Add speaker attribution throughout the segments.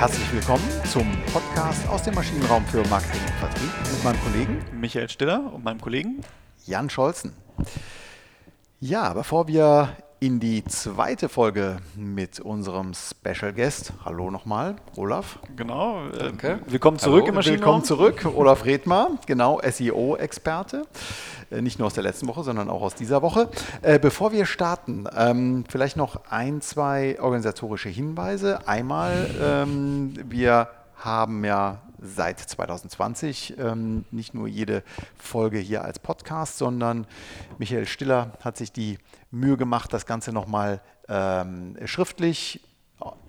Speaker 1: Herzlich willkommen zum Podcast aus dem Maschinenraum für Marketing und Vertrieb mit meinem Kollegen
Speaker 2: Michael Stiller und meinem Kollegen
Speaker 1: Jan Scholzen. Ja, bevor wir in die zweite Folge mit unserem Special Guest. Hallo nochmal, Olaf.
Speaker 2: Genau, äh, Danke. willkommen zurück Hallo, im
Speaker 1: Maschinenraum. Willkommen zurück, Olaf Redmar, genau, SEO-Experte. Äh, nicht nur aus der letzten Woche, sondern auch aus dieser Woche. Äh, bevor wir starten, ähm, vielleicht noch ein, zwei organisatorische Hinweise. Einmal, ähm, wir haben ja seit 2020 ähm, nicht nur jede Folge hier als Podcast, sondern Michael Stiller hat sich die Mühe gemacht, das Ganze nochmal ähm, schriftlich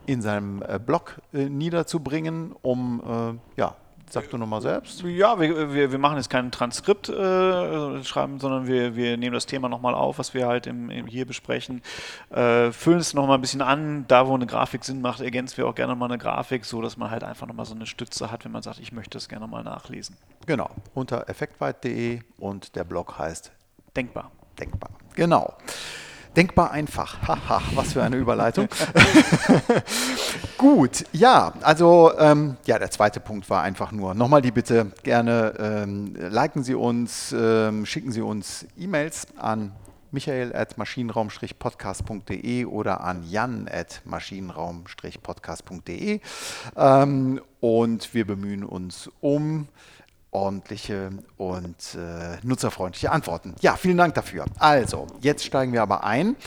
Speaker 1: in seinem äh, Blog äh, niederzubringen, um äh, ja, Sag du nochmal selbst.
Speaker 2: Ja, wir, wir, wir machen jetzt kein Transkript äh, schreiben, sondern wir, wir nehmen das Thema nochmal auf, was wir halt im, im hier besprechen, äh, füllen es nochmal ein bisschen an, da wo eine Grafik Sinn macht, ergänzen wir auch gerne nochmal eine Grafik, so dass man halt einfach nochmal so eine Stütze hat, wenn man sagt, ich möchte das gerne nochmal nachlesen.
Speaker 1: Genau, unter effektweit.de und der Blog heißt
Speaker 2: Denkbar.
Speaker 1: Denkbar, genau. Denkbar einfach. Haha, was für eine Überleitung. Gut, ja, also ähm, ja, der zweite Punkt war einfach nur nochmal die Bitte, gerne ähm, liken Sie uns, ähm, schicken Sie uns E-Mails an michael at maschinenraum-podcast.de oder an jan at maschinenraum-podcast.de ähm, und wir bemühen uns um ordentliche und äh, nutzerfreundliche Antworten. Ja, vielen Dank dafür. Also, jetzt steigen wir aber ein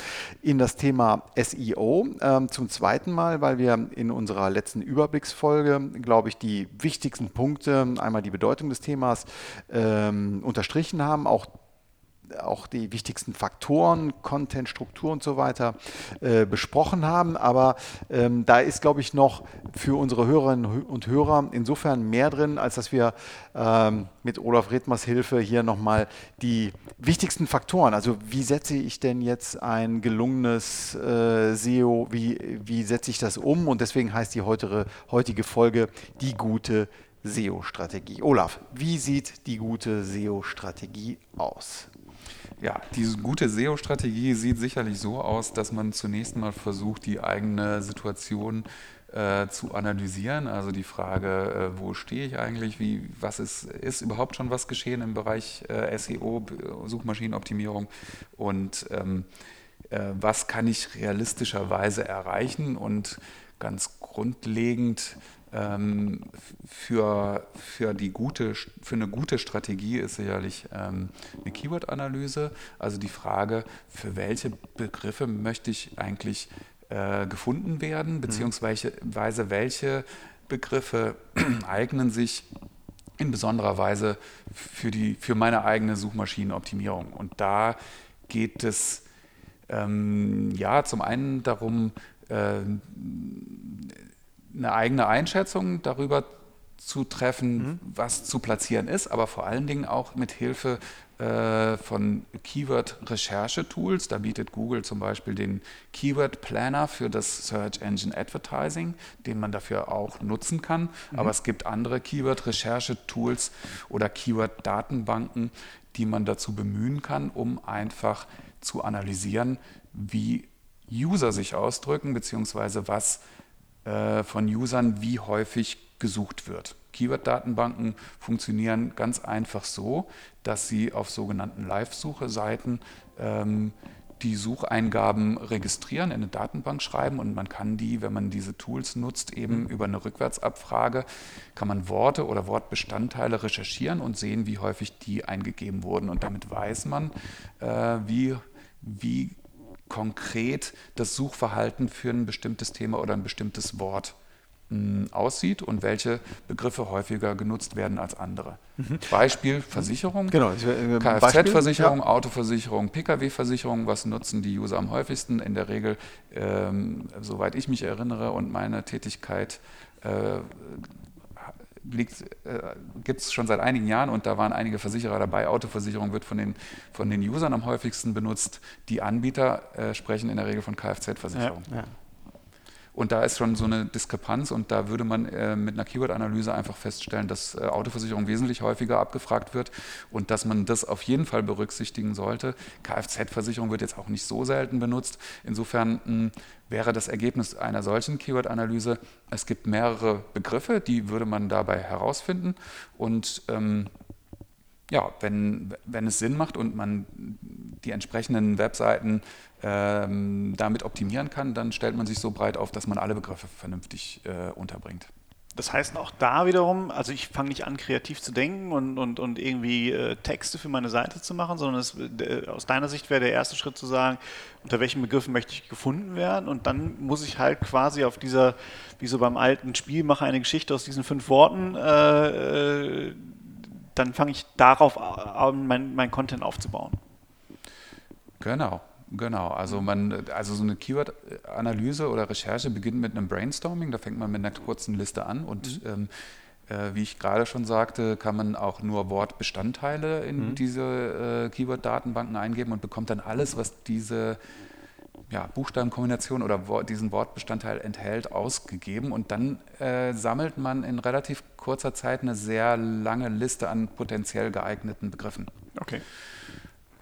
Speaker 1: in das Thema SEO ähm, zum zweiten Mal, weil wir in unserer letzten Überblicksfolge, glaube ich, die wichtigsten Punkte, einmal die Bedeutung des Themas ähm, unterstrichen haben, auch auch die wichtigsten Faktoren, Content, Struktur und so weiter äh, besprochen haben. Aber ähm, da ist, glaube ich, noch für unsere Hörerinnen und Hörer insofern mehr drin, als dass wir ähm, mit Olaf Redmers Hilfe hier nochmal die wichtigsten Faktoren, also wie setze ich denn jetzt ein gelungenes äh, SEO, wie, wie setze ich das um? Und deswegen heißt die heutige, heutige Folge die gute SEO-Strategie. Olaf, wie sieht die gute SEO-Strategie aus?
Speaker 3: Ja, diese gute SEO-Strategie sieht sicherlich so aus, dass man zunächst mal versucht, die eigene Situation äh, zu analysieren. Also die Frage, äh, wo stehe ich eigentlich, wie, was ist, ist überhaupt schon was geschehen im Bereich äh, SEO, Suchmaschinenoptimierung? Und ähm, äh, was kann ich realistischerweise erreichen? Und ganz grundlegend für, für, die gute, für eine gute Strategie ist sicherlich ähm, eine Keyword-Analyse, also die Frage, für welche Begriffe möchte ich eigentlich äh, gefunden werden, mhm. beziehungsweise welche Begriffe eignen sich in besonderer Weise für, die, für meine eigene Suchmaschinenoptimierung. Und da geht es ähm, ja zum einen darum, äh, eine eigene Einschätzung darüber zu treffen, mhm. was zu platzieren ist, aber vor allen Dingen auch mit Hilfe äh, von Keyword-Recherche-Tools. Da bietet Google zum Beispiel den Keyword Planner für das Search Engine Advertising, den man dafür auch nutzen kann. Mhm. Aber es gibt andere Keyword-Recherche-Tools oder Keyword-Datenbanken, die man dazu bemühen kann, um einfach zu analysieren, wie User sich ausdrücken, beziehungsweise was von Usern, wie häufig gesucht wird. Keyword-Datenbanken funktionieren ganz einfach so, dass sie auf sogenannten Live-Suche-Seiten ähm, die Sucheingaben registrieren, in eine Datenbank schreiben und man kann die, wenn man diese Tools nutzt, eben mhm. über eine Rückwärtsabfrage, kann man Worte oder Wortbestandteile recherchieren und sehen, wie häufig die eingegeben wurden. Und damit weiß man, äh, wie, wie konkret das Suchverhalten für ein bestimmtes Thema oder ein bestimmtes Wort hm, aussieht und welche Begriffe häufiger genutzt werden als andere. Mhm. Beispiel Versicherung, genau, äh, Kfz-Versicherung, ja. Autoversicherung, Pkw-Versicherung, was nutzen die User am häufigsten? In der Regel, ähm, soweit ich mich erinnere und meine Tätigkeit äh, äh, gibt es schon seit einigen Jahren und da waren einige Versicherer dabei. Autoversicherung wird von den, von den Usern am häufigsten benutzt. Die Anbieter äh, sprechen in der Regel von Kfz-Versicherung. Ja, ja. Und da ist schon so eine Diskrepanz und da würde man äh, mit einer Keyword-Analyse einfach feststellen, dass äh, Autoversicherung wesentlich häufiger abgefragt wird und dass man das auf jeden Fall berücksichtigen sollte. Kfz-Versicherung wird jetzt auch nicht so selten benutzt. Insofern mh, wäre das Ergebnis einer solchen Keyword-Analyse, es gibt mehrere Begriffe, die würde man dabei herausfinden und ähm, ja, wenn, wenn es Sinn macht und man die entsprechenden Webseiten ähm, damit optimieren kann, dann stellt man sich so breit auf, dass man alle Begriffe vernünftig äh, unterbringt.
Speaker 2: Das heißt auch da wiederum, also ich fange nicht an, kreativ zu denken und, und, und irgendwie äh, Texte für meine Seite zu machen, sondern es, äh, aus deiner Sicht wäre der erste Schritt zu sagen, unter welchen Begriffen möchte ich gefunden werden und dann muss ich halt quasi auf dieser, wie so beim alten Spiel, mache eine Geschichte aus diesen fünf Worten, äh, äh dann fange ich darauf an, mein, mein Content aufzubauen.
Speaker 3: Genau. Genau, also man, also so eine Keyword-Analyse oder Recherche beginnt mit einem Brainstorming, da fängt man mit einer kurzen Liste an und mhm. ähm, äh, wie ich gerade schon sagte, kann man auch nur Wortbestandteile in mhm. diese äh, Keyword-Datenbanken eingeben und bekommt dann alles, was diese ja, Buchstabenkombination oder Wort, diesen Wortbestandteil enthält, ausgegeben und dann äh, sammelt man in relativ kurzer Zeit eine sehr lange Liste an potenziell geeigneten Begriffen.
Speaker 2: Okay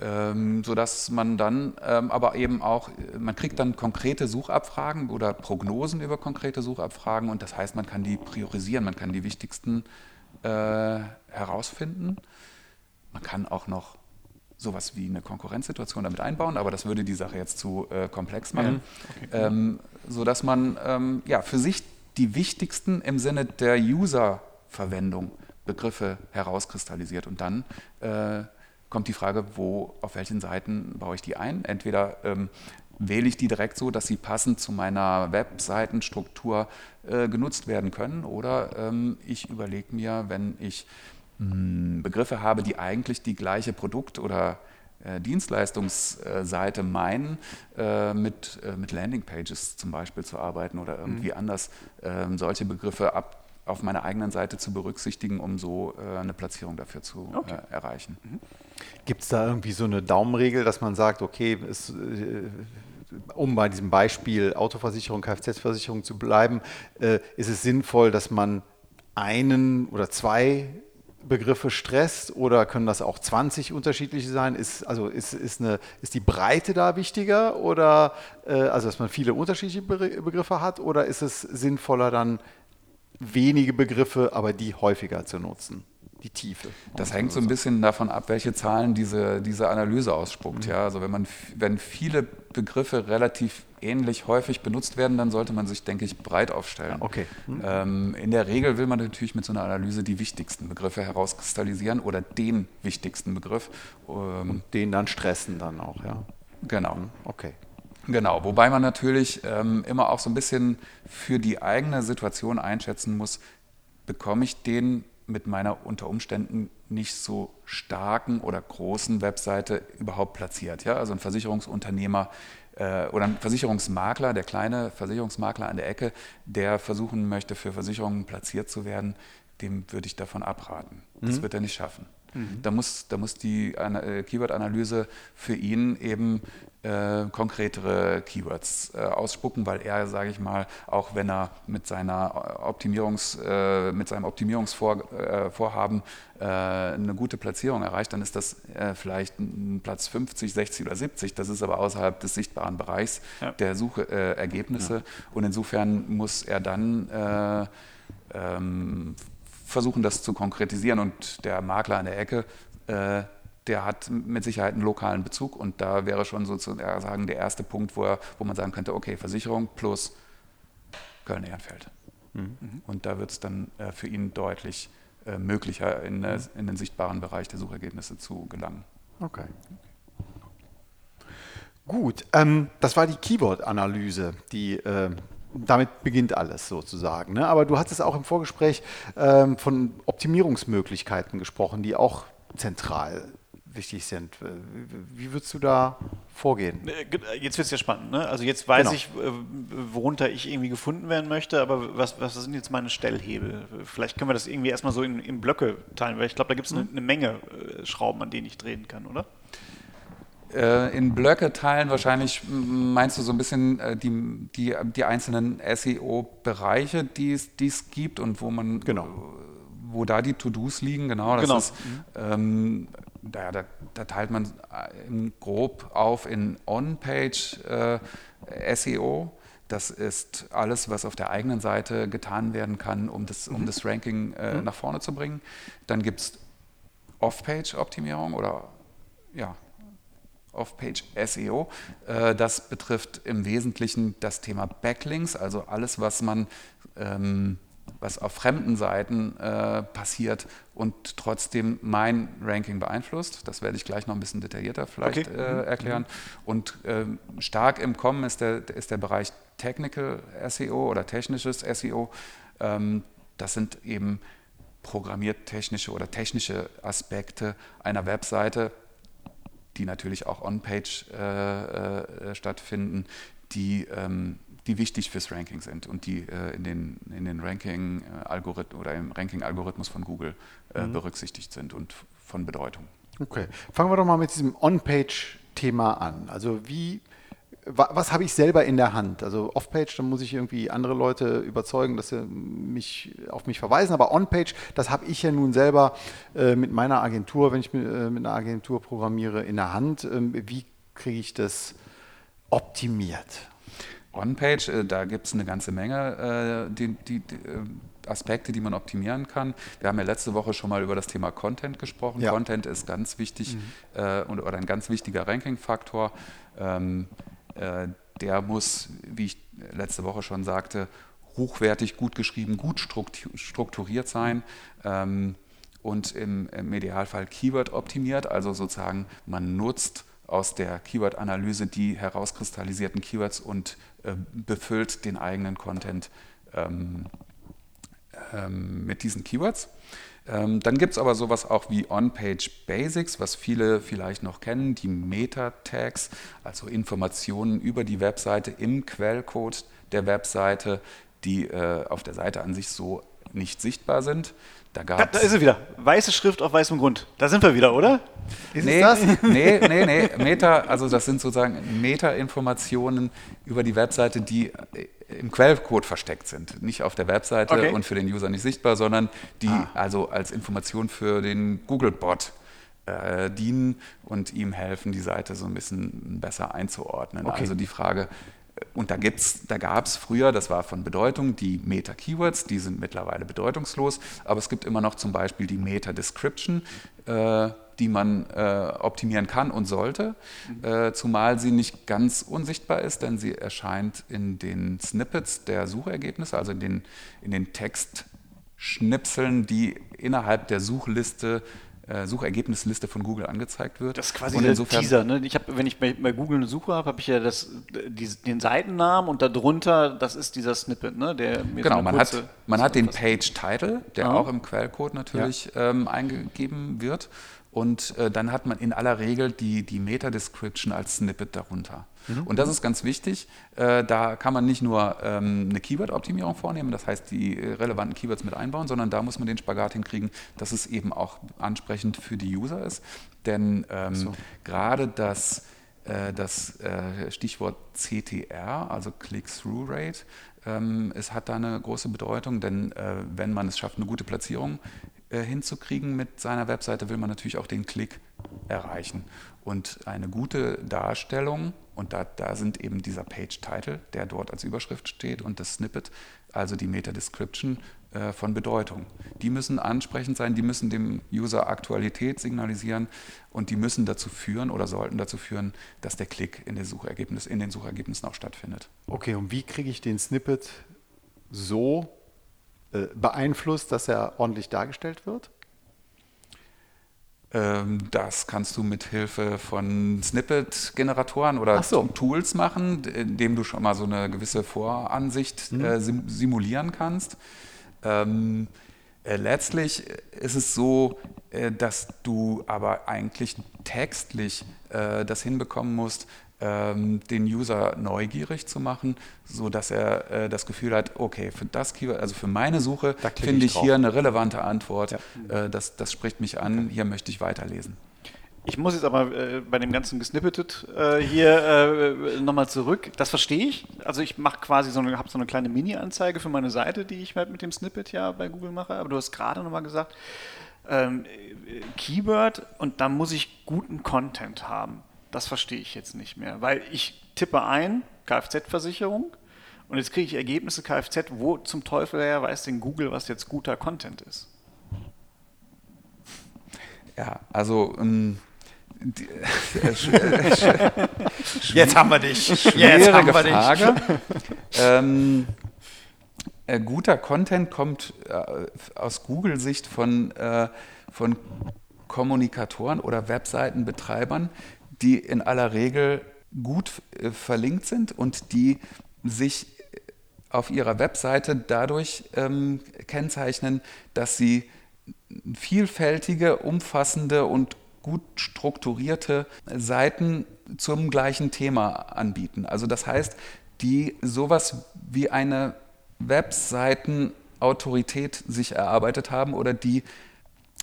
Speaker 3: ähm, sodass man dann ähm, aber eben auch, man kriegt dann konkrete Suchabfragen oder Prognosen über konkrete Suchabfragen und das heißt, man kann die priorisieren, man kann die wichtigsten äh, herausfinden. Man kann auch noch sowas wie eine Konkurrenzsituation damit einbauen, aber das würde die Sache jetzt zu äh, komplex machen, mhm. okay. ähm, sodass man ähm, ja, für sich die wichtigsten im Sinne der User-Verwendung Begriffe herauskristallisiert und dann äh, kommt die Frage, wo, auf welchen Seiten baue ich die ein? Entweder ähm, wähle ich die direkt so, dass sie passend zu meiner Webseitenstruktur äh, genutzt werden können, oder ähm, ich überlege mir, wenn ich mh, hm, Begriffe habe, die eigentlich die gleiche Produkt- oder äh, Dienstleistungsseite meinen, äh, mit, äh, mit Landingpages zum Beispiel zu arbeiten oder irgendwie mhm. anders ähm, solche Begriffe ab, auf meiner eigenen Seite zu berücksichtigen, um so äh, eine Platzierung dafür zu okay. äh, erreichen. Mhm.
Speaker 1: Gibt es da irgendwie so eine Daumenregel, dass man sagt, okay, es, äh, um bei diesem Beispiel Autoversicherung, Kfz-Versicherung zu bleiben, äh, ist es sinnvoll, dass man einen oder zwei Begriffe stresst oder können das auch 20 unterschiedliche sein? Ist, also ist, ist, eine, ist die Breite da wichtiger oder äh, also dass man viele unterschiedliche Begriffe hat oder ist es sinnvoller dann wenige Begriffe, aber die häufiger zu nutzen. Die Tiefe.
Speaker 3: Das hängt so ein bisschen davon ab, welche Zahlen diese, diese Analyse ausspuckt. Mhm. Ja, also wenn, man, wenn viele Begriffe relativ ähnlich häufig benutzt werden, dann sollte man sich, denke ich, breit aufstellen.
Speaker 1: Okay.
Speaker 3: Mhm. Ähm, in der Regel will man natürlich mit so einer Analyse die wichtigsten Begriffe herauskristallisieren oder den wichtigsten Begriff.
Speaker 1: Ähm, Und den dann stressen dann auch, ja.
Speaker 3: Genau. Mhm. Okay. Genau, wobei man natürlich ähm, immer auch so ein bisschen für die eigene Situation einschätzen muss, bekomme ich den mit meiner unter Umständen nicht so starken oder großen Webseite überhaupt platziert. Ja? Also ein Versicherungsunternehmer äh, oder ein Versicherungsmakler, der kleine Versicherungsmakler an der Ecke, der versuchen möchte, für Versicherungen platziert zu werden, dem würde ich davon abraten. Das mhm. wird er nicht schaffen. Mhm. Da, muss, da muss die äh, Keyword-Analyse für ihn eben äh, konkretere Keywords äh, ausspucken, weil er, sage ich mal, auch wenn er mit, seiner Optimierungs, äh, mit seinem Optimierungsvorhaben äh, äh, eine gute Platzierung erreicht, dann ist das vielleicht ein Platz 50, 60 oder 70. Das ist aber außerhalb des sichtbaren Bereichs ja. der Suchergebnisse. Ja. Und insofern muss er dann ähm, versuchen, das zu konkretisieren. Und der Makler an der Ecke, äh, der hat mit Sicherheit einen lokalen Bezug. Und da wäre schon sozusagen der erste Punkt, wo, er, wo man sagen könnte, okay, Versicherung plus Köln-Ehrenfeld. Mhm. Und da wird es dann äh, für ihn deutlich äh, möglicher, in, mhm. in, den sichtbaren Bereich der Suchergebnisse zu gelangen.
Speaker 1: Okay. Gut, ähm, das war die Keyword-Analyse, die äh, damit beginnt alles sozusagen. Ne? Aber du hattest auch im Vorgespräch ähm, von Optimierungsmöglichkeiten gesprochen, die auch zentral wichtig sind. Wie würdest du da vorgehen?
Speaker 2: Äh, jetzt wird es ja spannend. Ne? Also jetzt weiß genau. ich, äh, worunter ich irgendwie gefunden werden möchte, aber was, was sind jetzt meine Stellhebel? Vielleicht können wir das irgendwie erstmal so in, in Blöcke teilen, weil ich glaube, da gibt es eine, mhm. eine Menge äh, Schrauben, an denen ich drehen kann, oder?
Speaker 3: Äh, in Blöcke teilen wahrscheinlich meinst du so ein bisschen äh, die, die, die einzelnen SEO-Bereiche, die es gibt und wo man
Speaker 1: genau.
Speaker 3: wo da die To-Dos liegen, genau. Das
Speaker 1: genau.
Speaker 3: ist, ähm, da, da, da, teilt man im grob auf in On-Page äh, SEO. Das ist alles, was auf der eigenen Seite getan werden kann, um das, um mhm. das Ranking äh, mhm. nach vorne zu bringen. Dann gibt es Off-Page-Optimierung oder ja, Off-Page SEO. Äh, das betrifft im Wesentlichen das Thema Backlinks, also alles, was man ähm, was auf fremden Seiten äh, passiert und trotzdem mein Ranking beeinflusst. Das werde ich gleich noch ein bisschen detaillierter vielleicht okay. äh, mhm. erklären. Und äh, stark im Kommen ist der, ist der Bereich Technical SEO oder technisches SEO. Ähm, das sind eben programmiertechnische oder technische Aspekte einer Webseite, die natürlich auch on-page äh, äh, stattfinden, die, ähm, die wichtig fürs Ranking sind und die äh, in den, in den Ranking-Algorithmen oder im Ranking-Algorithmus von Google äh, mhm. berücksichtigt sind und von Bedeutung.
Speaker 1: Okay, fangen wir doch mal mit diesem On-Page-Thema an. Also wie was habe ich selber in der Hand? Also Off-Page, dann muss ich irgendwie andere Leute überzeugen, dass sie mich auf mich verweisen. Aber On-Page, das habe ich ja nun selber äh, mit meiner Agentur, wenn ich mit, äh, mit einer Agentur programmiere, in der Hand. Ähm, wie kriege ich das optimiert?
Speaker 3: On-Page, äh, da gibt es eine ganze Menge äh, die, die, die, äh, Aspekte, die man optimieren kann. Wir haben ja letzte Woche schon mal über das Thema Content gesprochen. Ja. Content ist ganz wichtig mhm. äh, und, oder ein ganz wichtiger Ranking-Faktor. Ähm, äh, der muss, wie ich letzte Woche schon sagte, hochwertig, gut geschrieben, gut strukturiert sein ähm, und im, im Idealfall Keyword optimiert, also sozusagen man nutzt aus der Keyword-Analyse die herauskristallisierten Keywords und äh, befüllt den eigenen Content ähm, ähm, mit diesen Keywords. Ähm, dann gibt es aber sowas auch wie On-Page Basics, was viele vielleicht noch kennen, die Meta-Tags, also Informationen über die Webseite im Quellcode der Webseite, die äh, auf der Seite an sich so nicht sichtbar sind.
Speaker 2: Da, da, da, ist sie wieder. Weiße Schrift auf weißem Grund. Da sind wir wieder, oder?
Speaker 3: Ist nee, das? Nee, nee, nee. Meta, also das sind sozusagen Meta-Informationen über die Webseite, die äh, im Quellcode versteckt sind. Nicht auf der Webseite okay. und für den User nicht sichtbar, sondern die ah. also als Information für den Google-Bot äh, dienen und ihm helfen, die Seite so ein bisschen besser einzuordnen. Okay. Also die Frage, und da, da gab es früher, das war von Bedeutung, die Meta-Keywords, die sind mittlerweile bedeutungslos, aber es gibt immer noch zum Beispiel die Meta-Description, äh, die man äh, optimieren kann und sollte, mhm. äh, zumal sie nicht ganz unsichtbar ist, denn sie erscheint in den Snippets der Suchergebnisse, also in den, in den Textschnipseln, die innerhalb der Suchliste äh, Suchergebnisliste von Google angezeigt wird.
Speaker 2: Das ist quasi und der Teaser. Ne? Ich hab, wenn ich bei, bei, Google eine Suche habe, habe ich ja das, die, den Seitennamen und darunter, das ist dieser Snippet. Ne? Der
Speaker 3: genau, so man, hat, man hat den Page-Title, der ah. auch im Quellcode natürlich ja. ähm, eingegeben wird. Und äh, dann hat man in aller Regel die, die Meta-Description als Snippet darunter. Mhm. Und das ist ganz wichtig. Äh, da kann man nicht nur ähm, eine Keyword-Optimierung vornehmen, das heißt die äh, relevanten Keywords mit einbauen, sondern da muss man den Spagat hinkriegen, dass es eben auch ansprechend für die User ist. Denn ähm, so. gerade das, äh, das äh, Stichwort CTR, also Click-Through-Rate, ähm, es hat da eine große Bedeutung, denn äh, wenn man es schafft, eine gute Platzierung hinzukriegen mit seiner Webseite, will man natürlich auch den Klick erreichen. Und eine gute Darstellung, und da, da sind eben dieser Page-Title, der dort als Überschrift steht, und das Snippet, also die Meta-Description, äh, von Bedeutung. Die müssen ansprechend sein, die müssen dem User Aktualität signalisieren und die müssen dazu führen oder sollten dazu führen, dass der Klick in, Suchergebnis, in den Suchergebnissen auch stattfindet.
Speaker 1: Okay, und wie kriege ich den Snippet so äh, beeinflusst, dass er ordentlich dargestellt wird?
Speaker 3: Ähm, das kannst du mit Hilfe von Snippet-Generatoren oder so. Tools machen, indem du schon mal so eine gewisse Voransicht mhm. äh, simulieren kannst. Ähm, äh, letztlich ist es so, äh, dass du aber eigentlich textlich äh, das hinbekommen musst, den User neugierig zu machen, sodass er äh, das Gefühl hat, okay, für das Keyword, also für meine Suche finde ich, ich hier eine relevante Antwort. Ja. Äh, das, das spricht mich an, hier möchte ich weiterlesen.
Speaker 2: Ich muss jetzt aber äh, bei dem ganzen gesnippetet äh, hier äh, nochmal zurück. Das verstehe ich. Also ich mache quasi so eine, habe so eine kleine Mini-Anzeige für meine Seite, die ich halt mit dem Snippet ja bei Google mache. Aber du hast gerade nochmal gesagt, ähm, Keyword und da muss ich guten Content haben. Das verstehe ich jetzt nicht mehr, weil ich tippe ein Kfz-Versicherung und jetzt kriege ich Ergebnisse Kfz. Wo zum Teufel her weiß denn Google, was jetzt guter Content ist?
Speaker 3: Ja, also ähm, die,
Speaker 1: äh, Jetzt haben wir dich.
Speaker 3: Jetzt haben wir Frage. ähm, äh, guter Content kommt äh, aus Google-Sicht von, äh, von Kommunikatoren oder Webseitenbetreibern, die in aller Regel gut äh, verlinkt sind und die sich auf ihrer Webseite dadurch ähm, kennzeichnen, dass sie vielfältige, umfassende und gut strukturierte Seiten zum gleichen Thema anbieten. Also das heißt, die sowas wie eine Webseitenautorität sich erarbeitet haben oder die,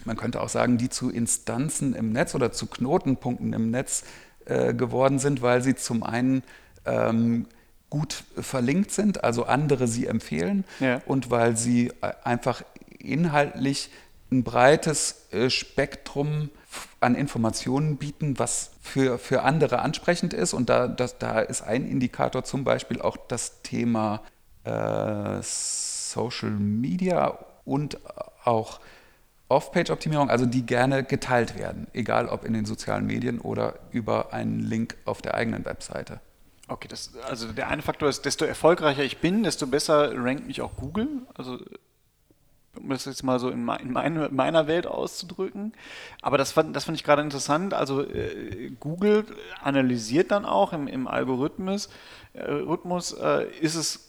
Speaker 3: man könnte auch sagen, die zu Instanzen im Netz oder zu Knotenpunkten im Netz äh, geworden sind, weil sie zum einen ähm, gut verlinkt sind, also andere sie empfehlen ja. und weil sie äh, einfach inhaltlich ein breites äh, Spektrum an Informationen bieten, was für, für andere ansprechend ist. Und da, das, da ist ein Indikator zum Beispiel auch das Thema äh, Social Media und auch Off-Page-Optimierung, also die gerne geteilt werden, egal ob in den sozialen Medien oder über einen Link auf der eigenen Webseite.
Speaker 2: Okay, das, also der eine Faktor ist, desto erfolgreicher ich bin, desto besser rankt mich auch Google. Also um das jetzt mal so in, in meine, meiner Welt auszudrücken. Aber das fand, das fand ich gerade interessant. Also äh, Google analysiert dann auch im, im Algorithmus, äh, Rhythmus, äh, ist es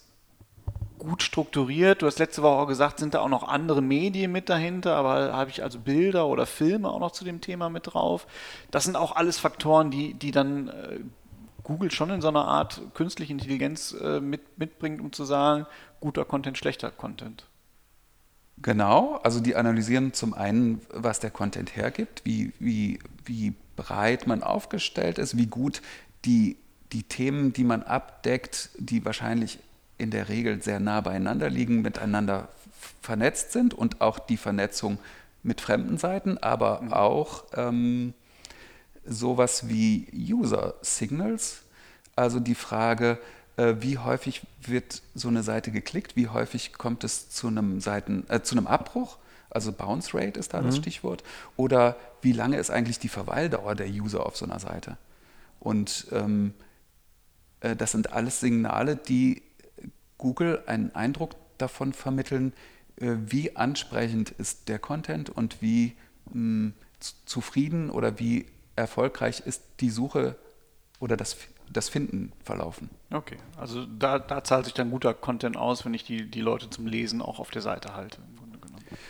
Speaker 2: gut strukturiert. Du hast letzte Woche auch gesagt, sind da auch noch andere Medien mit dahinter, aber habe ich also Bilder oder Filme auch noch zu dem Thema mit drauf. Das sind auch alles Faktoren, die, die dann äh, Google schon in so einer Art künstliche Intelligenz äh, mit, mitbringt, um zu sagen, guter Content, schlechter Content.
Speaker 3: Genau, also die analysieren zum einen, was der Content hergibt, wie, wie, wie breit man aufgestellt ist, wie gut die, die Themen, die man abdeckt, die wahrscheinlich in der Regel sehr nah beieinander liegen, miteinander vernetzt sind und auch die Vernetzung mit fremden Seiten, aber mhm. auch ähm, sowas wie User Signals, also die Frage, äh, wie häufig wird so eine Seite geklickt, wie häufig kommt es zu einem, Seiten, äh, zu einem Abbruch, also Bounce Rate ist da mhm. das Stichwort, oder wie lange ist eigentlich die Verweildauer der User auf so einer Seite. Und ähm, äh, das sind alles Signale, die Google einen Eindruck davon vermitteln, äh, wie ansprechend ist der Content und wie mh, zufrieden oder wie erfolgreich ist die Suche oder das das Finden verlaufen.
Speaker 2: Okay, also da, da, zahlt sich dann guter Content aus, wenn ich die, die Leute zum Lesen auch auf der Seite halte.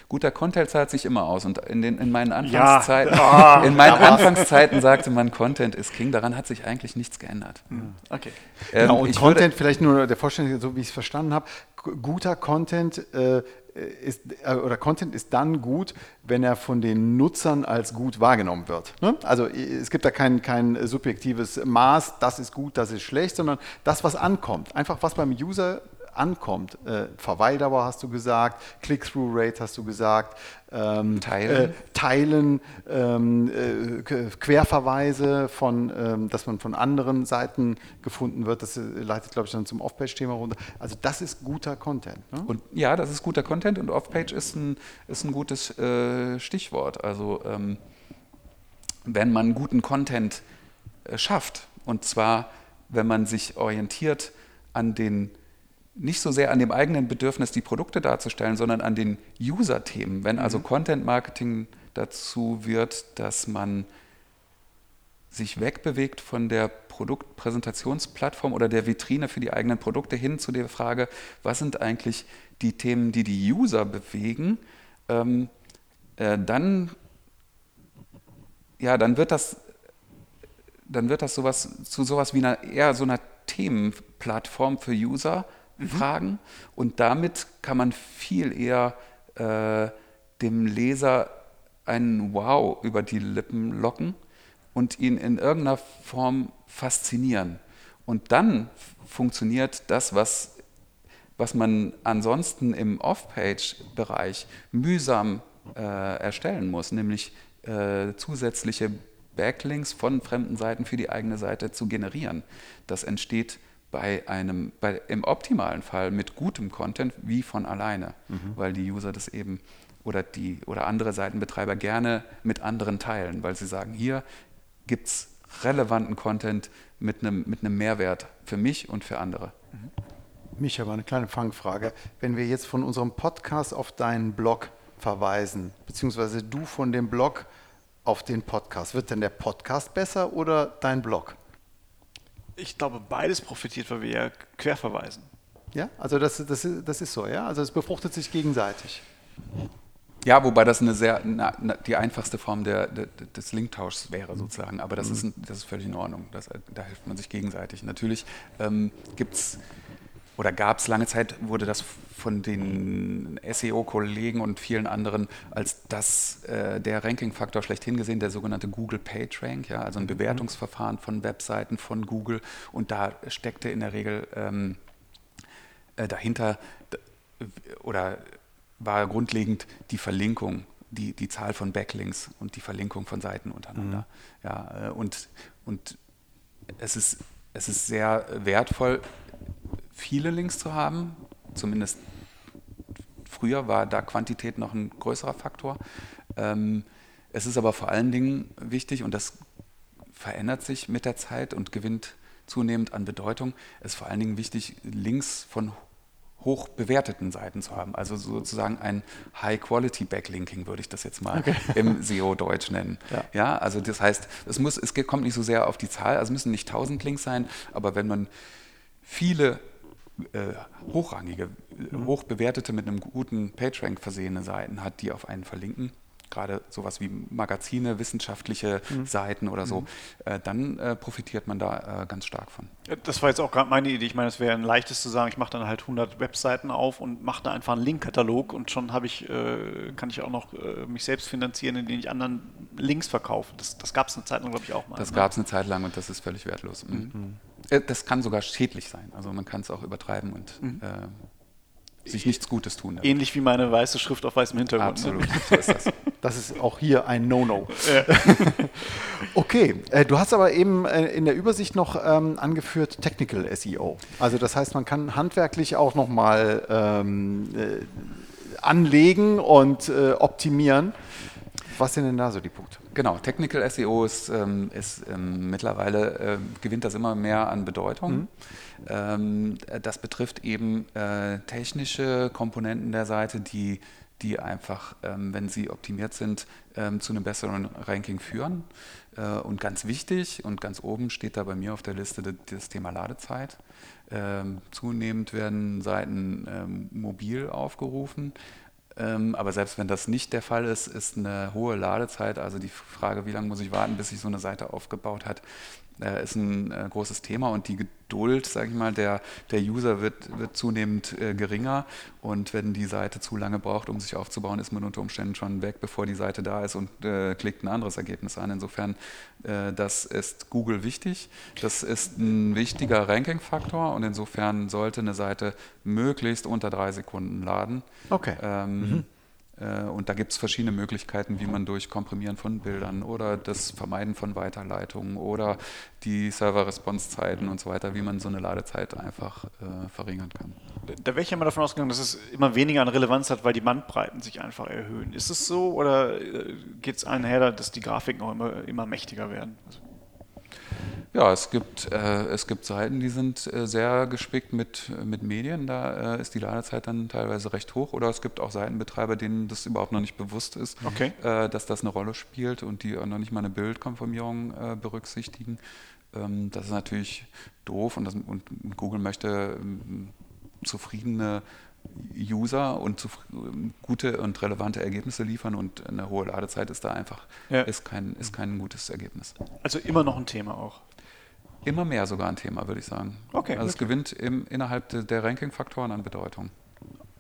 Speaker 3: Guter Content zahlt sich immer aus. Und in, den, in meinen, Anfangszeiten, ja. in meinen Anfangszeiten sagte man, Content ist King. Daran hat sich eigentlich nichts geändert.
Speaker 1: Okay. Ähm, genau, und Content, vielleicht nur der Vollständigkeit, so wie ich es verstanden habe, guter Content äh, ist, äh, oder Content ist dann gut, wenn er von den Nutzern als gut wahrgenommen wird. Ne? Also es gibt da kein, kein subjektives Maß, das ist gut, das ist schlecht, sondern das, was ankommt. Einfach was beim User ankommt. Äh, Verweildauer hast du gesagt, Click-Through-Rate hast du gesagt, ähm, teilen, äh, teilen ähm, äh, Querverweise von, ähm, dass man von anderen Seiten gefunden wird. Das äh, leitet, glaube ich, dann zum Off-Page-Thema runter. Also das ist guter Content.
Speaker 3: Ne? Und ja, das ist guter Content und Off-Page ist ein, ist ein gutes äh, Stichwort. Also ähm, wenn man guten Content äh, schafft, und zwar wenn man sich orientiert an den nicht so sehr an dem eigenen Bedürfnis, die Produkte darzustellen, sondern an den User-Themen. Wenn also mhm. Content Marketing dazu wird, dass man sich wegbewegt von der Produktpräsentationsplattform oder der Vitrine für die eigenen Produkte hin zu der Frage, was sind eigentlich die Themen, die die User bewegen, ähm, äh, dann, ja, dann wird das, dann wird das sowas, zu sowas wie einer, eher so einer Themenplattform für User, mhm. Fragen und damit kann man viel eher äh, dem Leser einen Wow über die Lippen locken, und ihn in irgendeiner Form faszinieren. Und dann funktioniert das, was, was man ansonsten im Off-Page-Bereich mühsam äh, erstellen muss, nämlich äh, zusätzliche Backlinks von fremden Seiten für die eigene Seite zu generieren. Das entsteht bei einem, bei, im optimalen Fall mit gutem Content wie von alleine, mhm. weil die User das eben oder die oder andere Seitenbetreiber gerne mit anderen teilen, weil sie sagen, hier gibt es relevanten Content mit einem, mit einem Mehrwert für mich und für andere. Mhm.
Speaker 1: Micha, mal eine kleine Fangfrage. Wenn wir jetzt von unserem Podcast auf deinen Blog verweisen, beziehungsweise du von dem Blog auf den Podcast, wird denn der Podcast besser oder dein Blog?
Speaker 2: Ich glaube, beides profitiert, weil wir ja querverweisen.
Speaker 1: Ja, also das, das, das ist so, ja? Also es befruchtet sich gegenseitig.
Speaker 3: Ja, wobei das eine sehr, na, na, die einfachste Form der, der, des Linktauschs wäre sozusagen. Aber das, mhm. ist, das ist völlig in Ordnung. Das, da hilft man sich gegenseitig. Natürlich ähm, gibt es oder gab es lange Zeit, wurde das von den SEO-Kollegen und vielen anderen als das äh, der Ranking-Faktor schlechthin gesehen, der sogenannte Google PageRank, ja, also ein mhm. Bewertungsverfahren von Webseiten von Google. Und da steckte in der Regel ähm, äh, dahinter oder war grundlegend die Verlinkung, die, die Zahl von Backlinks und die Verlinkung von Seiten untereinander. Mhm. Ja, äh, und, und es ist, es ist sehr wertvoll, viele Links zu haben. Zumindest früher war da Quantität noch ein größerer Faktor. Ähm, es ist aber vor allen Dingen wichtig, und das verändert sich mit der Zeit und gewinnt zunehmend an Bedeutung, es ist vor allen Dingen wichtig, Links von hoch bewerteten Seiten zu haben. Also sozusagen ein High-Quality-Backlinking würde ich das jetzt mal okay. im SEO-Deutsch nennen. Ja. ja. also das heißt, es, muss, es kommt nicht so sehr auf die Zahl, also es müssen nicht 1000 Links sein, aber wenn man viele äh, hochrangige, mhm. hoch bewertete, mit einem guten PageRank versehene Seiten hat, die auf einen verlinken, gerade sowas wie Magazine, wissenschaftliche mhm. Seiten oder so, mhm. äh, dann äh, profitiert man da äh, ganz stark von.
Speaker 2: Das war jetzt auch gerade meine Idee. Ich meine, es wäre ein leichtes zu sagen, ich mache dann halt 100 Webseiten auf und mache da einfach einen Linkkatalog und schon habe ich, äh, kann ich auch noch äh, mich selbst finanzieren, indem ich anderen Links verkaufe. Das, das gab es eine Zeit lang, glaube ich, auch mal.
Speaker 3: Das ne? gab es eine Zeit lang und das ist völlig wertlos. Mhm. Äh, das kann sogar schädlich sein. Also man kann es auch übertreiben und mhm. sich nichts Gutes tun.
Speaker 2: Damit. Ähnlich wie meine weiße Schrift auf weißem Hintergrund.
Speaker 3: Ne? Absolut, ne? so ist
Speaker 1: das. Das ist auch hier ein No-No. Ja. okay, äh, du hast aber eben äh, in der Übersicht noch ähm, angeführt Technical SEO. Also das heißt, man kann handwerklich auch nochmal ähm, äh, anlegen und äh, optimieren. Was sind denn da so die Punkte?
Speaker 3: Genau, Technical SEO ist, ähm, ist ähm, mittlerweile, äh, gewinnt das immer mehr an Bedeutung. Mhm. Ähm, das betrifft eben äh, technische Komponenten der Seite, die die einfach, ähm, wenn sie optimiert sind, ähm, zu einem besseren Ranking führen. Äh, und ganz wichtig und ganz oben steht da bei mir auf der Liste das Thema Ladezeit. Ähm, zunehmend werden Seiten mobil aufgerufen. Ähm, aber selbst wenn das nicht der Fall ist, ist eine hohe Ladezeit, also die Frage, wie lange muss ich warten, bis sich so eine Seite aufgebaut hat, äh, ist ein äh, großes Thema und die Geduld, sage ich mal, der, der User wird, wird zunehmend äh, geringer und wenn die Seite zu lange braucht, um sich aufzubauen, ist man unter Umständen schon weg, bevor die Seite da ist und äh, klickt ein anderes Ergebnis an. Insofern, äh, das ist Google wichtig. Das ist ein wichtiger Ranking-Faktor und insofern sollte eine Seite möglichst unter drei Sekunden laden.
Speaker 1: Okay.
Speaker 3: Ähm, mhm. Äh, und da gibt es verschiedene Möglichkeiten, wie man durch Komprimieren von Bildern oder das Vermeiden von Weiterleitungen oder die Server-Response-Zeiten und so weiter, wie man so eine Ladezeit einfach äh, verringern kann.
Speaker 2: Da wäre ich ja mal davon ausgegangen, dass es immer weniger an Relevanz hat, weil die Bandbreiten sich einfach erhöhen. Ist es so oder äh, geht es einher, dass die Grafiken auch immer, immer mächtiger werden? Also
Speaker 3: ja, es gibt, äh, es gibt Seiten, die sind äh, sehr gespickt mit, mit Medien. Da äh, ist die Ladezeit dann teilweise recht hoch. Oder es gibt auch Seitenbetreiber, denen das überhaupt noch nicht bewusst ist,
Speaker 2: okay.
Speaker 3: Äh, dass das eine Rolle spielt und die auch noch nicht mal eine Bildkonformierung äh, berücksichtigen. Ähm, das ist natürlich doof und, das, und Google möchte ähm, zufriedene User und gute und relevante Ergebnisse liefern und eine hohe Ladezeit ist da einfach ja. ist, kein, ist kein gutes Ergebnis.
Speaker 2: Also immer noch ein Thema auch.
Speaker 3: Immer mehr sogar ein Thema, würde ich sagen. Okay. Also es gewinnt im, innerhalb de, der Ranking-Faktoren an Bedeutung.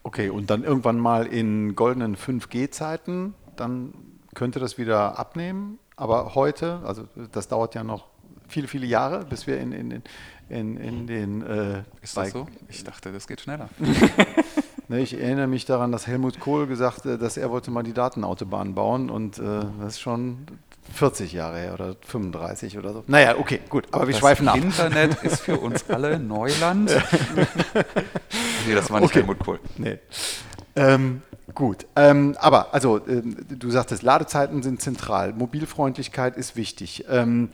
Speaker 1: Okay, und dann irgendwann mal in goldenen 5G-Zeiten, dann könnte das wieder abnehmen. aber heute, also das dauert ja noch viele, viele Jahre, bis wir in, in, in, in den... Äh,
Speaker 3: Ist das so? Ich dachte, das geht schneller.
Speaker 1: Ne, ich erinnere mich daran, dass Helmut Kohl gesagt hat, dass er wollte mal die Datenautobahn bauen und äh, das ist schon 40 Jahre her oder 35 oder so. Naja, okay, gut, aber wir
Speaker 3: das
Speaker 1: schweifen ab.
Speaker 3: Internet ist für uns alle Neuland. nee, das war nicht
Speaker 1: Okay.
Speaker 3: Helmut Kohl.
Speaker 1: Nee. Ähm, gut, ähm, aber also ähm, du sagtest, Ladezeiten sind zentral, Mobilfreundlichkeit ist wichtig. Ähm,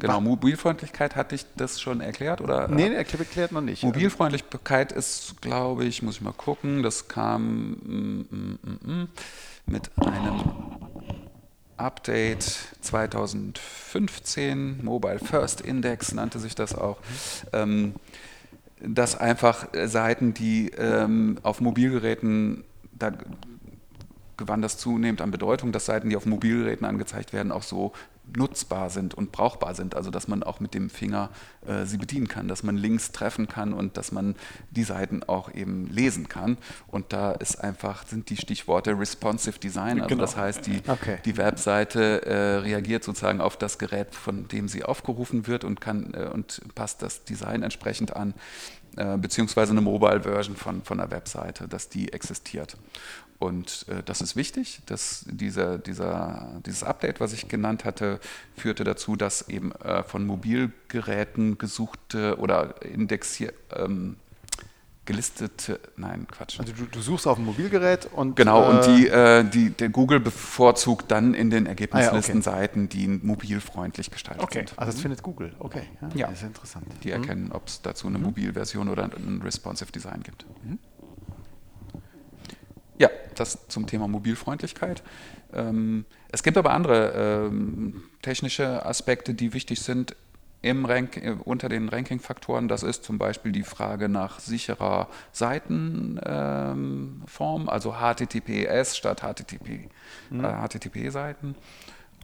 Speaker 3: Genau, Mobilfreundlichkeit hatte ich das schon erklärt? Oder?
Speaker 1: nee, erklärt erklärt noch nicht.
Speaker 3: Mobilfreundlichkeit ist, glaube ich, muss ich mal gucken, das kam mm, mm, mm, mm, mit einem Update 2015, Mobile First Index nannte sich das auch, ähm, dass einfach äh, Seiten, die ähm, auf Mobilgeräten, da gewann das zunehmend an Bedeutung, dass Seiten, die auf Mobilgeräten angezeigt werden, auch so nutzbar sind und brauchbar sind. Also dass man auch mit dem Finger äh, sie bedienen kann, dass man Links treffen kann und dass man die Seiten auch eben lesen kann. Und da ist einfach, sind die Stichworte responsive Design. Also
Speaker 2: Genau.
Speaker 3: das heißt, die,
Speaker 1: Okay.
Speaker 3: die Webseite äh, reagiert sozusagen auf das Gerät, von dem sie aufgerufen wird und kann äh, und passt das Design entsprechend an, äh, beziehungsweise eine Mobile-Version von, von der Webseite, dass die existiert. Und äh, das ist wichtig, dass dieser, dieser, dieses Update, was ich genannt hatte, führte dazu, dass eben äh, von Mobilgeräten gesuchte oder indexiert, ähm, gelistete, nein, Quatsch.
Speaker 1: Also du, du suchst auf dem Mobilgerät und
Speaker 3: Genau, und
Speaker 1: äh,
Speaker 3: die, äh, die, der Google bevorzugt dann in den Ergebnislisten
Speaker 1: Ah ja,
Speaker 3: Seiten, die mobilfreundlich gestaltet
Speaker 2: Okay.
Speaker 3: sind.
Speaker 1: Also das findet Google, okay. Ja,
Speaker 3: Ja.
Speaker 1: Das ist interessant.
Speaker 3: Die erkennen, ob es dazu eine Mobilversion oder ein responsive Design gibt. Ja, das zum Thema Mobilfreundlichkeit. Ähm, es gibt aber andere ähm, technische Aspekte, die wichtig sind im Rank, äh, unter den Ranking-Faktoren. Das ist zum Beispiel die Frage nach sicherer Seitenform, ähm, also HTTPS statt HTTP, äh, HTTP-Seiten.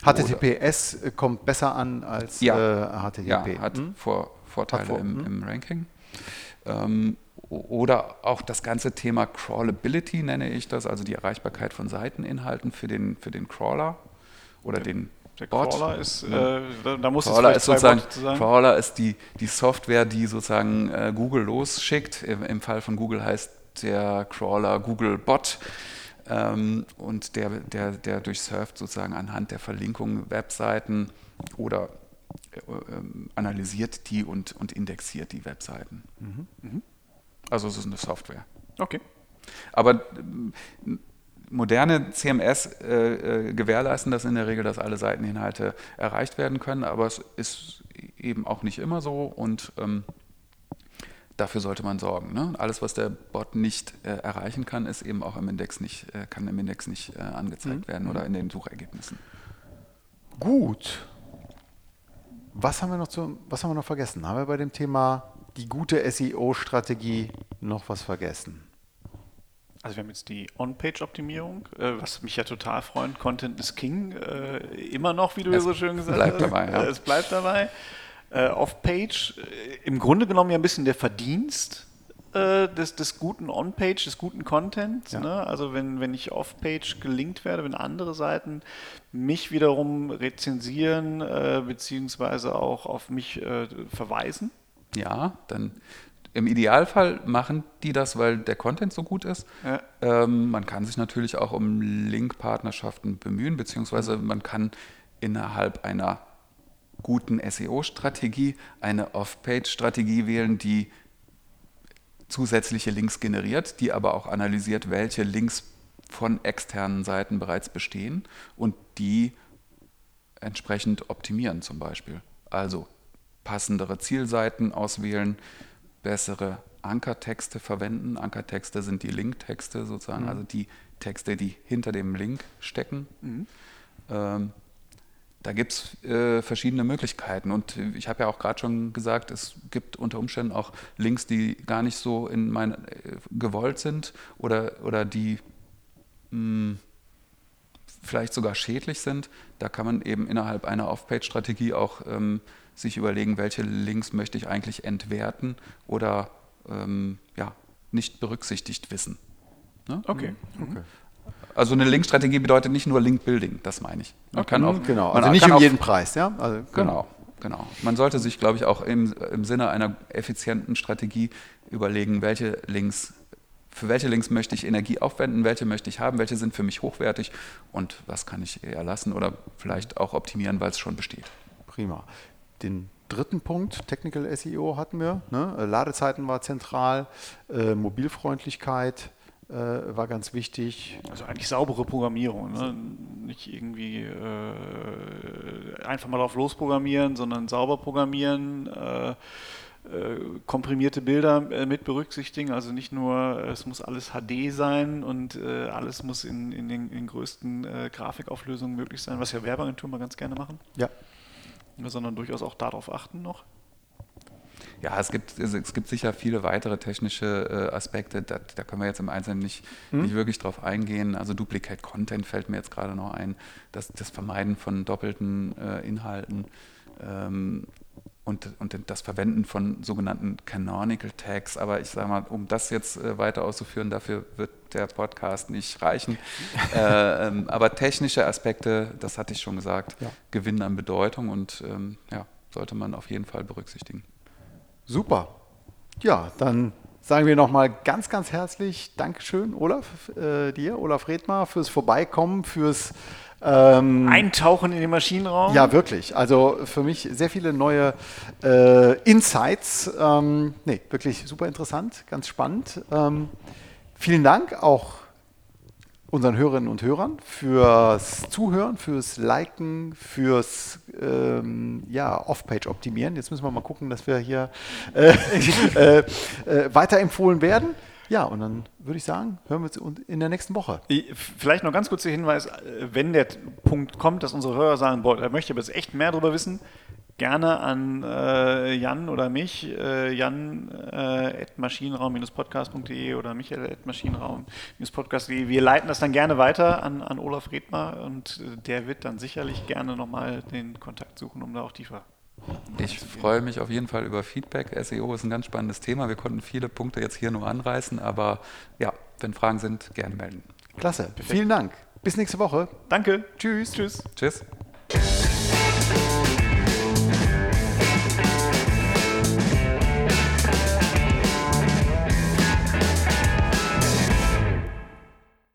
Speaker 1: HTTPS kommt besser an als
Speaker 3: Ja.
Speaker 1: äh, HTTP.
Speaker 3: Ja, hat Vor Vorteile
Speaker 1: Hat Vor-
Speaker 3: im,
Speaker 1: hm.
Speaker 3: im Ranking. Ähm, oder auch das ganze Thema Crawlability nenne ich das, also die Erreichbarkeit von Seiteninhalten für den, für den Crawler oder den
Speaker 2: Der
Speaker 3: Bot.
Speaker 2: Crawler ist, äh, da, da muss
Speaker 3: Crawler ist sozusagen. Crawler ist die, die Software, die sozusagen äh, Google losschickt. Im, Im Fall von Google heißt der Crawler Google Bot. Ähm, und der, der, der durchsurft sozusagen anhand der Verlinkungen Webseiten oder äh, ähm, analysiert die und, und indexiert die Webseiten.
Speaker 2: Mhm.
Speaker 3: Also es ist eine Software.
Speaker 2: Okay.
Speaker 3: Aber ähm, moderne CMS äh, äh, gewährleisten das in der Regel, dass alle Seiteninhalte erreicht werden können, aber es ist eben auch nicht immer so und ähm, dafür sollte man sorgen. Ne? Alles, was der Bot nicht äh, erreichen kann, ist eben auch im Index nicht, äh, kann im Index nicht äh, angezeigt werden oder in den Suchergebnissen.
Speaker 1: Gut. Was haben wir noch zu, was haben wir noch vergessen? Haben wir bei dem Thema die gute SEO-Strategie noch was vergessen?
Speaker 2: Also wir haben jetzt die On-Page-Optimierung, äh, was mich ja total freuen. Content is King, äh, immer noch, wie du
Speaker 3: Es
Speaker 2: so schön gesagt
Speaker 3: bleibt
Speaker 2: hast.
Speaker 3: dabei, ja.
Speaker 2: Es bleibt dabei. Äh, Off-Page, äh, im Grunde genommen ja ein bisschen der Verdienst äh, des, des guten On-Page, des guten Contents.
Speaker 1: Ja.
Speaker 2: Ne? Also wenn, wenn ich Off-Page gelinkt werde, wenn andere Seiten mich wiederum rezensieren, äh, beziehungsweise auch auf mich äh, verweisen.
Speaker 3: Ja, dann im Idealfall machen die das, weil der Content so gut ist.
Speaker 2: Ja.
Speaker 3: Ähm, man kann sich natürlich auch um Link-Partnerschaften bemühen, beziehungsweise man kann innerhalb einer guten SEO-Strategie eine Off-Page-Strategie wählen, die zusätzliche Links generiert, die aber auch analysiert, welche Links von externen Seiten bereits bestehen und die entsprechend optimieren zum Beispiel. Also passendere Zielseiten auswählen, bessere Ankertexte verwenden. Ankertexte sind die Linktexte sozusagen, also die Texte, die hinter dem Link stecken. Ähm, da gibt es äh, verschiedene Möglichkeiten und ich habe ja auch gerade schon gesagt, es gibt unter Umständen auch Links, die gar nicht so in mein, äh, gewollt sind oder, oder die mh, vielleicht sogar schädlich sind. Da kann man eben innerhalb einer Off-Page-Strategie auch ähm, sich überlegen, welche Links möchte ich eigentlich entwerten oder ähm, ja, nicht berücksichtigt wissen. Ne?
Speaker 2: Okay.
Speaker 1: Okay.
Speaker 3: Also eine Linkstrategie bedeutet nicht nur Link-Building, das meine ich.
Speaker 1: Man okay. kann auch, genau, also nicht um jeden Preis, ja? Also,
Speaker 3: genau. genau, Man sollte sich, glaube ich, auch im, im Sinne einer effizienten Strategie überlegen, welche Links für welche Links möchte ich Energie aufwenden, welche möchte ich haben, welche sind für mich hochwertig und was kann ich eher lassen oder vielleicht auch optimieren, weil es schon besteht.
Speaker 1: Prima. Den dritten Punkt, Technical SEO hatten wir. Ne? Ladezeiten war zentral, äh, Mobilfreundlichkeit äh, war ganz wichtig.
Speaker 2: Also eigentlich saubere Programmierung. Ne? Nicht irgendwie äh, einfach mal drauf losprogrammieren, sondern sauber programmieren. Äh, äh, komprimierte Bilder äh, mit berücksichtigen, also nicht nur, es muss alles HD sein und äh, alles muss in, in den in größten Grafikauflösungen möglich sein, was ja Werbeagenturen mal ganz gerne machen.
Speaker 1: Ja.
Speaker 2: Sondern durchaus auch darauf achten noch.
Speaker 3: Ja, es gibt, es gibt sicher viele weitere technische Aspekte, da, da können wir jetzt im Einzelnen nicht, hm. nicht wirklich drauf eingehen. Also Duplicate Content fällt mir jetzt gerade noch ein, das, das Vermeiden von doppelten äh, Inhalten. Ähm, und, und das Verwenden von sogenannten Canonical Tags. Aber ich sage mal, um das jetzt äh, weiter auszuführen, dafür wird der Podcast nicht reichen. äh, ähm, aber technische Aspekte, das hatte ich schon gesagt, ja. gewinnen an Bedeutung und ähm, ja, sollte man auf jeden Fall berücksichtigen.
Speaker 1: Super. Ja, dann sagen wir nochmal ganz, ganz herzlich Dankeschön, Olaf, äh, dir, Olaf Redmar, fürs Vorbeikommen, fürs
Speaker 2: ähm, Eintauchen in den Maschinenraum?
Speaker 1: Ja, wirklich. Also für mich sehr viele neue äh, Insights. Ähm, nee, wirklich super interessant, ganz spannend. Ähm, vielen Dank auch unseren Hörerinnen und Hörern fürs Zuhören, fürs Liken, fürs ähm, ja, Off-Page optimieren. Jetzt müssen wir mal gucken, dass wir hier äh, äh, äh, weiterempfohlen werden. Ja, und dann würde ich sagen, hören wir uns in der nächsten Woche.
Speaker 2: Vielleicht noch ganz kurz der Hinweis, wenn der Punkt kommt, dass unsere Hörer sagen, boah, da möchte ich aber jetzt echt mehr darüber wissen, gerne an äh, Jan oder mich, äh, jan äh, maschinenraum-podcast.de oder michael maschinenraum-podcast.de. Wir leiten das dann gerne weiter an, an Olaf Redmer und äh, der wird dann sicherlich gerne nochmal den Kontakt suchen, um da auch tiefer
Speaker 3: ich freue mich auf jeden Fall über Feedback. SEO ist ein ganz spannendes Thema. Wir konnten viele Punkte jetzt hier nur anreißen, aber ja, wenn Fragen sind, gerne melden.
Speaker 1: Klasse. Perfekt. Vielen Dank. Bis nächste Woche.
Speaker 2: Danke. Tschüss. Tschüss.
Speaker 3: Tschüss.